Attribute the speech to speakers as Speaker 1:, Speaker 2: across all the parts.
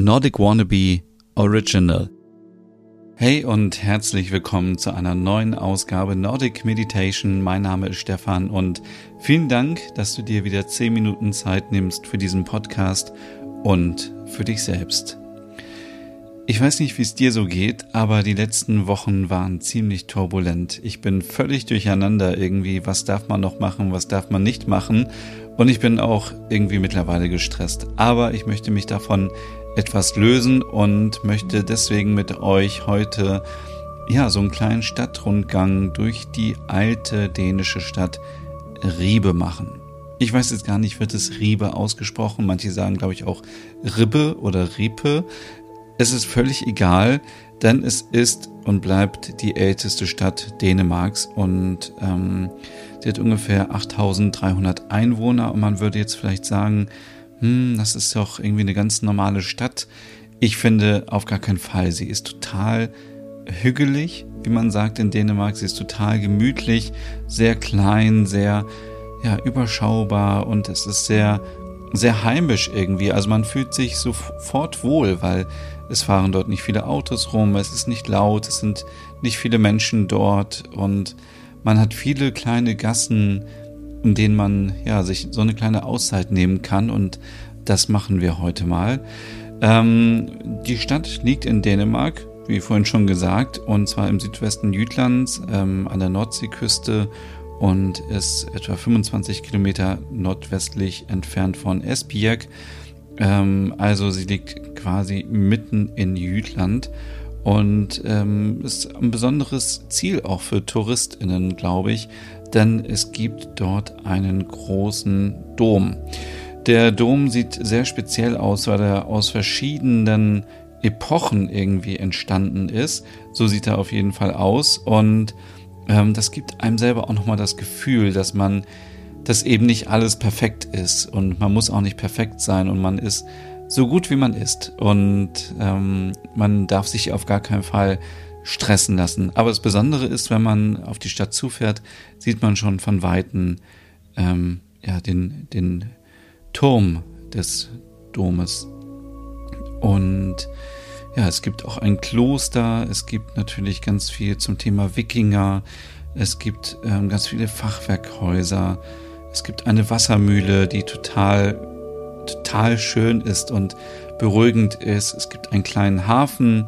Speaker 1: Nordic Wannabe Original. Hey und herzlich willkommen zu einer neuen Ausgabe Nordic Meditation. Mein Name ist Stefan und vielen Dank, dass du dir wieder 10 Minuten Zeit nimmst für diesen Podcast und für dich selbst. Ich weiß nicht, wie es dir so geht, aber die letzten Wochen waren ziemlich turbulent. Ich bin völlig durcheinander irgendwie. Was darf man noch machen? Was darf man nicht machen? Und ich bin auch irgendwie mittlerweile gestresst. Aber ich möchte mich davon etwas lösen und möchte deswegen mit euch heute ja so einen kleinen Stadtrundgang durch die alte dänische Stadt Riebe machen. Ich weiß jetzt gar nicht, wird es Riebe ausgesprochen. Manche sagen, glaube ich, auch Ribbe oder Riepe. Es ist völlig egal, denn es ist und bleibt die älteste Stadt Dänemarks und ähm, sie hat ungefähr 8300 Einwohner und man würde jetzt vielleicht sagen, hm, das ist doch irgendwie eine ganz normale Stadt. Ich finde auf gar keinen Fall. Sie ist total hügelig, wie man sagt in Dänemark. Sie ist total gemütlich, sehr klein, sehr ja, überschaubar und es ist sehr, sehr heimisch irgendwie. Also man fühlt sich sofort wohl, weil es fahren dort nicht viele Autos rum, es ist nicht laut, es sind nicht viele Menschen dort und man hat viele kleine Gassen, in denen man ja sich so eine kleine Auszeit nehmen kann und das machen wir heute mal. Ähm, die Stadt liegt in Dänemark, wie vorhin schon gesagt, und zwar im Südwesten Jütlands ähm, an der Nordseeküste und ist etwa 25 Kilometer nordwestlich entfernt von Esbjerg. Ähm, also sie liegt quasi mitten in Jütland und ähm, ist ein besonderes Ziel auch für TouristInnen, glaube ich, denn es gibt dort einen großen Dom. Der Dom sieht sehr speziell aus, weil er aus verschiedenen Epochen irgendwie entstanden ist. So sieht er auf jeden Fall aus und ähm, das gibt einem selber auch nochmal das Gefühl, dass man, dass eben nicht alles perfekt ist und man muss auch nicht perfekt sein und man ist so gut wie man ist und ähm, man darf sich auf gar keinen Fall stressen lassen. Aber das Besondere ist, wenn man auf die Stadt zufährt, sieht man schon von Weitem ähm, ja, den, den Turm des Domes. Und ja, es gibt auch ein Kloster, es gibt natürlich ganz viel zum Thema Wikinger, es gibt ähm, ganz viele Fachwerkhäuser, es gibt eine Wassermühle, die total total schön ist und beruhigend ist. Es gibt einen kleinen Hafen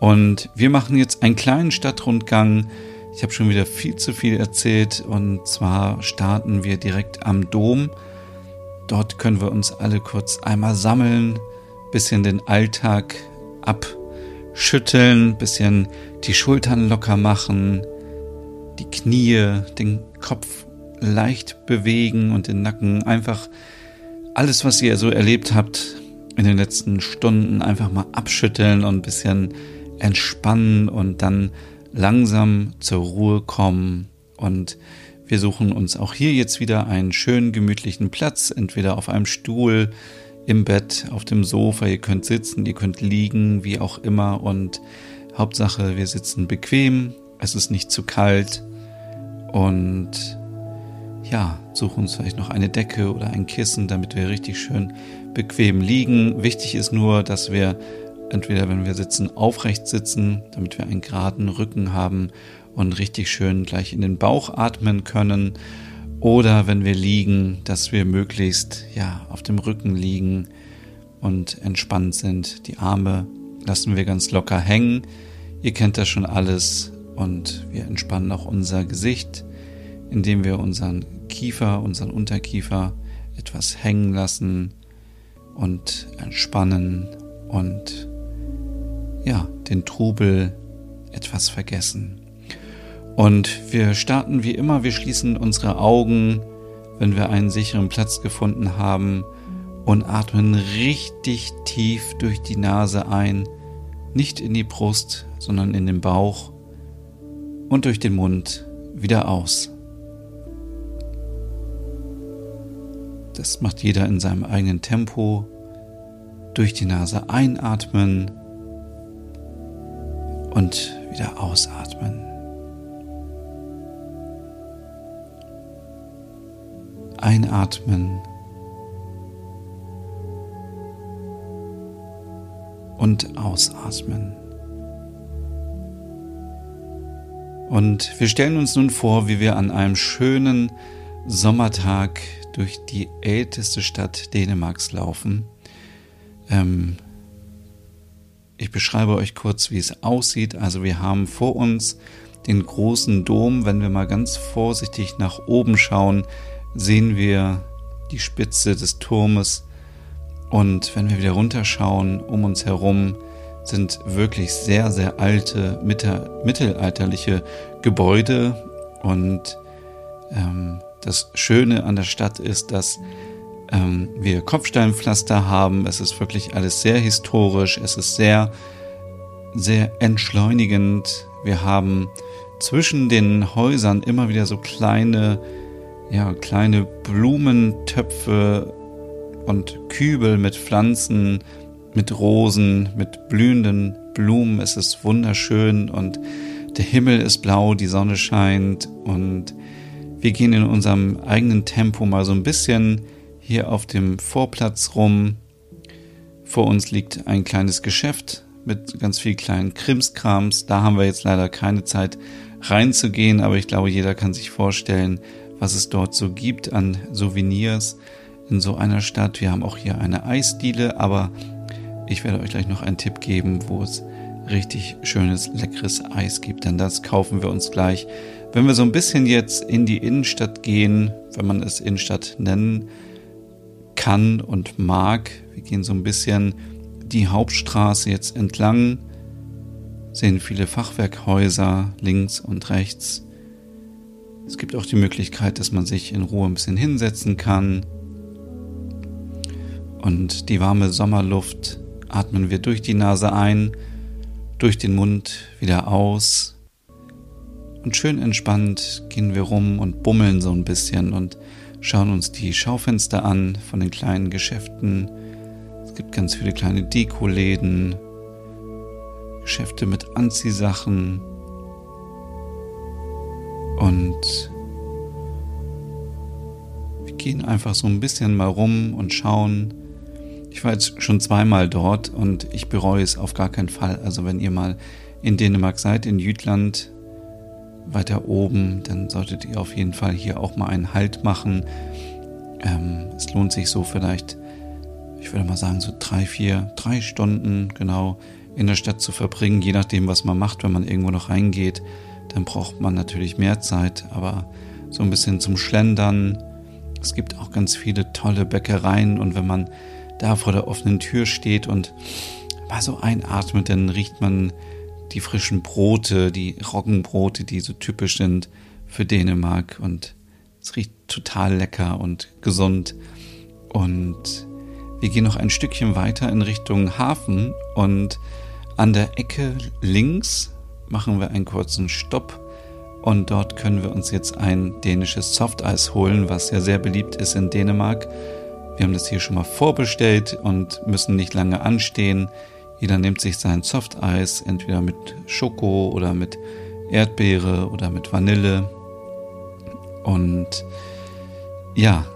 Speaker 1: und wir machen jetzt einen kleinen Stadtrundgang. Ich habe schon wieder viel zu viel erzählt und zwar starten wir direkt am Dom. Dort können wir uns alle kurz einmal sammeln, bisschen den Alltag abschütteln, bisschen die Schultern locker machen, die Knie, den Kopf leicht bewegen und den Nacken einfach alles, was ihr so erlebt habt in den letzten Stunden, einfach mal abschütteln und ein bisschen entspannen und dann langsam zur Ruhe kommen. Und wir suchen uns auch hier jetzt wieder einen schönen, gemütlichen Platz, entweder auf einem Stuhl, im Bett, auf dem Sofa. Ihr könnt sitzen, ihr könnt liegen, wie auch immer. Und Hauptsache, wir sitzen bequem, es ist nicht zu kalt und ja, suchen uns vielleicht noch eine Decke oder ein Kissen, damit wir richtig schön bequem liegen. Wichtig ist nur, dass wir entweder, wenn wir sitzen, aufrecht sitzen, damit wir einen geraden Rücken haben und richtig schön gleich in den Bauch atmen können. Oder wenn wir liegen, dass wir möglichst ja auf dem Rücken liegen und entspannt sind. Die Arme lassen wir ganz locker hängen. Ihr kennt das schon alles und wir entspannen auch unser Gesicht, indem wir unseren Kiefer, unseren Unterkiefer etwas hängen lassen und entspannen und ja, den Trubel etwas vergessen. Und wir starten wie immer, wir schließen unsere Augen, wenn wir einen sicheren Platz gefunden haben und atmen richtig tief durch die Nase ein, nicht in die Brust, sondern in den Bauch und durch den Mund wieder aus. Das macht jeder in seinem eigenen Tempo. Durch die Nase einatmen und wieder ausatmen. Einatmen und ausatmen. Und wir stellen uns nun vor, wie wir an einem schönen Sommertag durch die älteste Stadt Dänemarks laufen. Ähm, ich beschreibe euch kurz, wie es aussieht. Also wir haben vor uns den großen Dom. Wenn wir mal ganz vorsichtig nach oben schauen, sehen wir die Spitze des Turmes. Und wenn wir wieder runterschauen, um uns herum sind wirklich sehr, sehr alte, mittelalterliche Gebäude. Und ähm, das Schöne an der Stadt ist, dass ähm, wir Kopfsteinpflaster haben. Es ist wirklich alles sehr historisch. Es ist sehr, sehr entschleunigend. Wir haben zwischen den Häusern immer wieder so kleine, ja, kleine Blumentöpfe und Kübel mit Pflanzen, mit Rosen, mit blühenden Blumen. Es ist wunderschön und der Himmel ist blau, die Sonne scheint und wir gehen in unserem eigenen Tempo mal so ein bisschen hier auf dem Vorplatz rum. Vor uns liegt ein kleines Geschäft mit ganz viel kleinen Krimskrams. Da haben wir jetzt leider keine Zeit reinzugehen, aber ich glaube, jeder kann sich vorstellen, was es dort so gibt an Souvenirs in so einer Stadt. Wir haben auch hier eine Eisdiele, aber ich werde euch gleich noch einen Tipp geben, wo es richtig schönes, leckeres Eis gibt, denn das kaufen wir uns gleich. Wenn wir so ein bisschen jetzt in die Innenstadt gehen, wenn man es Innenstadt nennen kann und mag. Wir gehen so ein bisschen die Hauptstraße jetzt entlang, sehen viele Fachwerkhäuser links und rechts. Es gibt auch die Möglichkeit, dass man sich in Ruhe ein bisschen hinsetzen kann. Und die warme Sommerluft atmen wir durch die Nase ein, durch den Mund wieder aus. Und schön entspannt gehen wir rum und bummeln so ein bisschen und schauen uns die Schaufenster an von den kleinen Geschäften. Es gibt ganz viele kleine Dekoläden, Geschäfte mit Anziehsachen und wir gehen einfach so ein bisschen mal rum und schauen. Ich war jetzt schon zweimal dort und ich bereue es auf gar keinen Fall. Also wenn ihr mal in Dänemark seid, in Jütland, weiter oben, dann solltet ihr auf jeden Fall hier auch mal einen Halt machen. Ähm, es lohnt sich so vielleicht, ich würde mal sagen, so drei, vier, drei Stunden genau in der Stadt zu verbringen, je nachdem, was man macht. Wenn man irgendwo noch reingeht, dann braucht man natürlich mehr Zeit, aber so ein bisschen zum Schlendern. Es gibt auch ganz viele tolle Bäckereien und wenn man da vor der offenen Tür steht und mal so einatmet, dann riecht man die frischen Brote, die Roggenbrote, die so typisch sind für Dänemark und es riecht total lecker und gesund. Und wir gehen noch ein Stückchen weiter in Richtung Hafen und an der Ecke links machen wir einen kurzen Stopp und dort können wir uns jetzt ein dänisches Softeis holen, was ja sehr beliebt ist in Dänemark. Wir haben das hier schon mal vorbestellt und müssen nicht lange anstehen. Jeder nimmt sich sein Softeis, entweder mit Schoko oder mit Erdbeere oder mit Vanille. Und ja,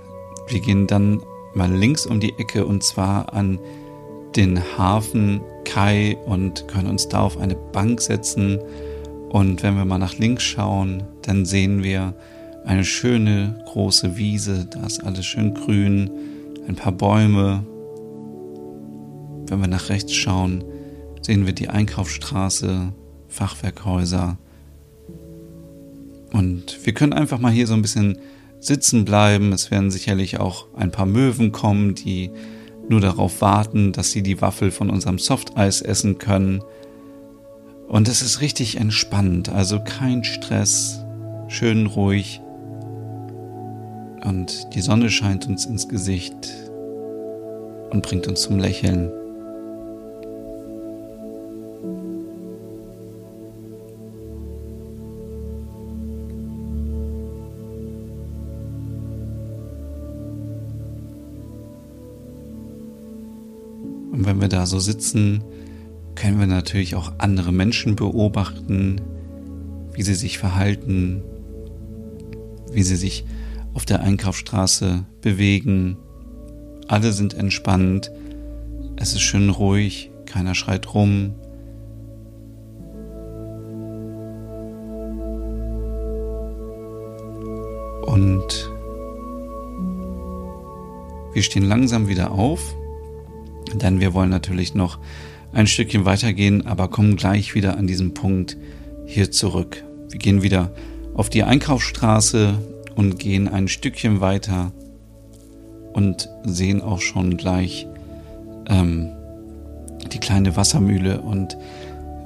Speaker 1: wir gehen dann mal links um die Ecke und zwar an den Hafen Kai und können uns da auf eine Bank setzen. Und wenn wir mal nach links schauen, dann sehen wir eine schöne große Wiese. Da ist alles schön grün, ein paar Bäume wenn wir nach rechts schauen, sehen wir die Einkaufsstraße, Fachwerkhäuser. Und wir können einfach mal hier so ein bisschen sitzen bleiben. Es werden sicherlich auch ein paar Möwen kommen, die nur darauf warten, dass sie die Waffel von unserem Softeis essen können. Und es ist richtig entspannt, also kein Stress, schön ruhig. Und die Sonne scheint uns ins Gesicht und bringt uns zum Lächeln. So sitzen, können wir natürlich auch andere Menschen beobachten, wie sie sich verhalten, wie sie sich auf der Einkaufsstraße bewegen. Alle sind entspannt, es ist schön ruhig, keiner schreit rum. Und wir stehen langsam wieder auf, denn wir wollen natürlich noch ein Stückchen weitergehen, aber kommen gleich wieder an diesem Punkt hier zurück. Wir gehen wieder auf die Einkaufsstraße und gehen ein Stückchen weiter und sehen auch schon gleich ähm, die kleine Wassermühle. Und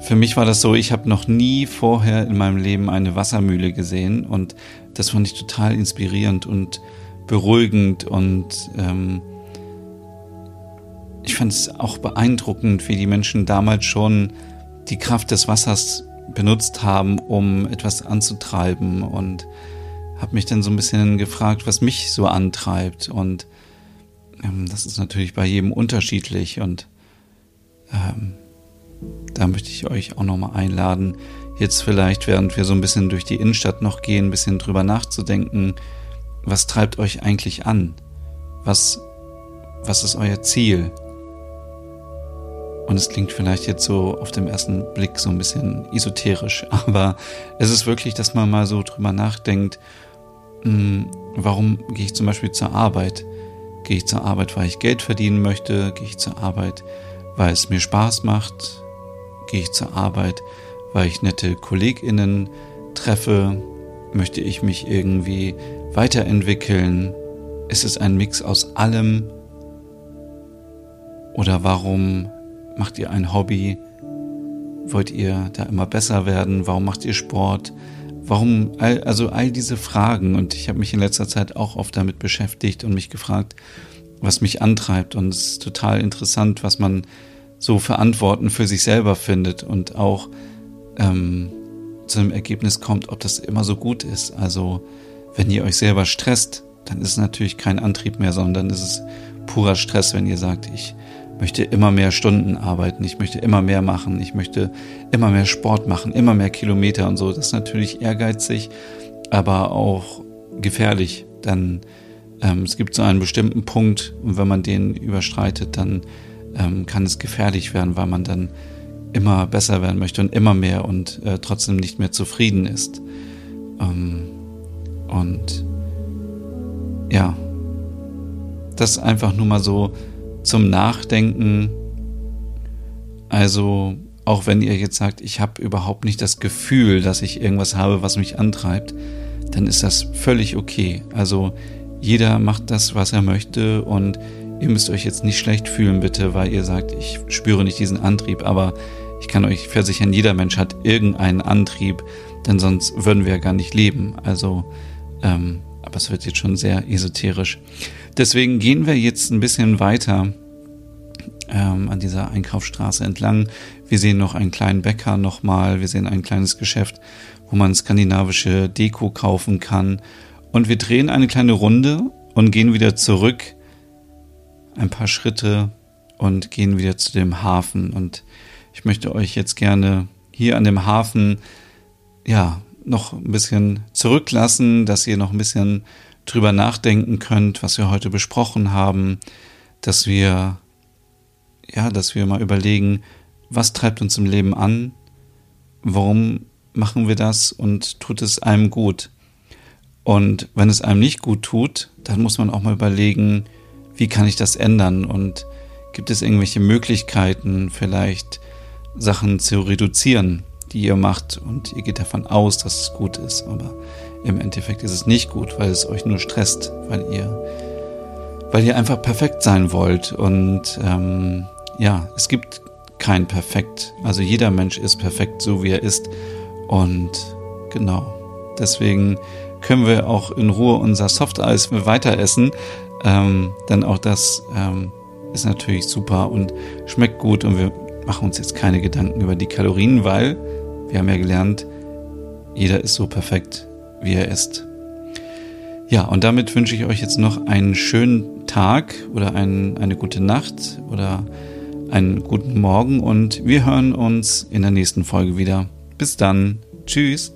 Speaker 1: für mich war das so, ich habe noch nie vorher in meinem Leben eine Wassermühle gesehen und das fand ich total inspirierend und beruhigend und ähm, ich fand es auch beeindruckend, wie die Menschen damals schon die Kraft des Wassers benutzt haben, um etwas anzutreiben und habe mich dann so ein bisschen gefragt, was mich so antreibt und ähm, das ist natürlich bei jedem unterschiedlich und ähm, da möchte ich euch auch nochmal einladen, jetzt vielleicht, während wir so ein bisschen durch die Innenstadt noch gehen, ein bisschen drüber nachzudenken, was treibt euch eigentlich an? Was, was ist euer Ziel? Und es klingt vielleicht jetzt so auf den ersten Blick so ein bisschen esoterisch, aber es ist wirklich, dass man mal so drüber nachdenkt, hm, warum gehe ich zum Beispiel zur Arbeit? Gehe ich zur Arbeit, weil ich Geld verdienen möchte? Gehe ich zur Arbeit, weil es mir Spaß macht? Gehe ich zur Arbeit, weil ich nette KollegInnen treffe? Möchte ich mich irgendwie weiterentwickeln? Ist es ein Mix aus allem? Oder warum macht ihr ein Hobby? Wollt ihr da immer besser werden? Warum macht ihr Sport? Warum, all, also all diese Fragen und ich habe mich in letzter Zeit auch oft damit beschäftigt und mich gefragt, was mich antreibt und es ist total interessant, was man so für Antworten für sich selber findet und auch ähm, zu einem Ergebnis kommt, ob das immer so gut ist. Also wenn ihr euch selber stresst, dann ist es natürlich kein Antrieb mehr, sondern ist es purer Stress, wenn ihr sagt, ich möchte immer mehr Stunden arbeiten, ich möchte immer mehr machen, ich möchte immer mehr Sport machen, immer mehr Kilometer und so. Das ist natürlich ehrgeizig, aber auch gefährlich. Dann ähm, es gibt so einen bestimmten Punkt und wenn man den überstreitet, dann ähm, kann es gefährlich werden, weil man dann immer besser werden möchte und immer mehr und äh, trotzdem nicht mehr zufrieden ist. Ähm, und ja, das einfach nur mal so zum Nachdenken. Also auch wenn ihr jetzt sagt, ich habe überhaupt nicht das Gefühl, dass ich irgendwas habe, was mich antreibt, dann ist das völlig okay. Also jeder macht das, was er möchte und ihr müsst euch jetzt nicht schlecht fühlen, bitte, weil ihr sagt, ich spüre nicht diesen Antrieb, aber ich kann euch versichern, jeder Mensch hat irgendeinen Antrieb, denn sonst würden wir ja gar nicht leben. Also, ähm, aber es wird jetzt schon sehr esoterisch. Deswegen gehen wir jetzt ein bisschen weiter ähm, an dieser Einkaufsstraße entlang. Wir sehen noch einen kleinen Bäcker nochmal, wir sehen ein kleines Geschäft, wo man skandinavische Deko kaufen kann. Und wir drehen eine kleine Runde und gehen wieder zurück, ein paar Schritte und gehen wieder zu dem Hafen. Und ich möchte euch jetzt gerne hier an dem Hafen, ja, noch ein bisschen zurücklassen, dass ihr noch ein bisschen drüber nachdenken könnt, was wir heute besprochen haben, dass wir, ja, dass wir mal überlegen, was treibt uns im Leben an, warum machen wir das und tut es einem gut. Und wenn es einem nicht gut tut, dann muss man auch mal überlegen, wie kann ich das ändern und gibt es irgendwelche Möglichkeiten, vielleicht Sachen zu reduzieren, die ihr macht und ihr geht davon aus, dass es gut ist, aber im Endeffekt ist es nicht gut, weil es euch nur stresst, weil ihr, weil ihr einfach perfekt sein wollt. Und ähm, ja, es gibt kein Perfekt. Also jeder Mensch ist perfekt, so wie er ist. Und genau, deswegen können wir auch in Ruhe unser Softeis weiter essen. Ähm, denn auch das ähm, ist natürlich super und schmeckt gut und wir machen uns jetzt keine Gedanken über die Kalorien, weil wir haben ja gelernt, jeder ist so perfekt, wie er ist. Ja, und damit wünsche ich euch jetzt noch einen schönen Tag oder ein, eine gute Nacht oder einen guten Morgen und wir hören uns in der nächsten Folge wieder. Bis dann. Tschüss.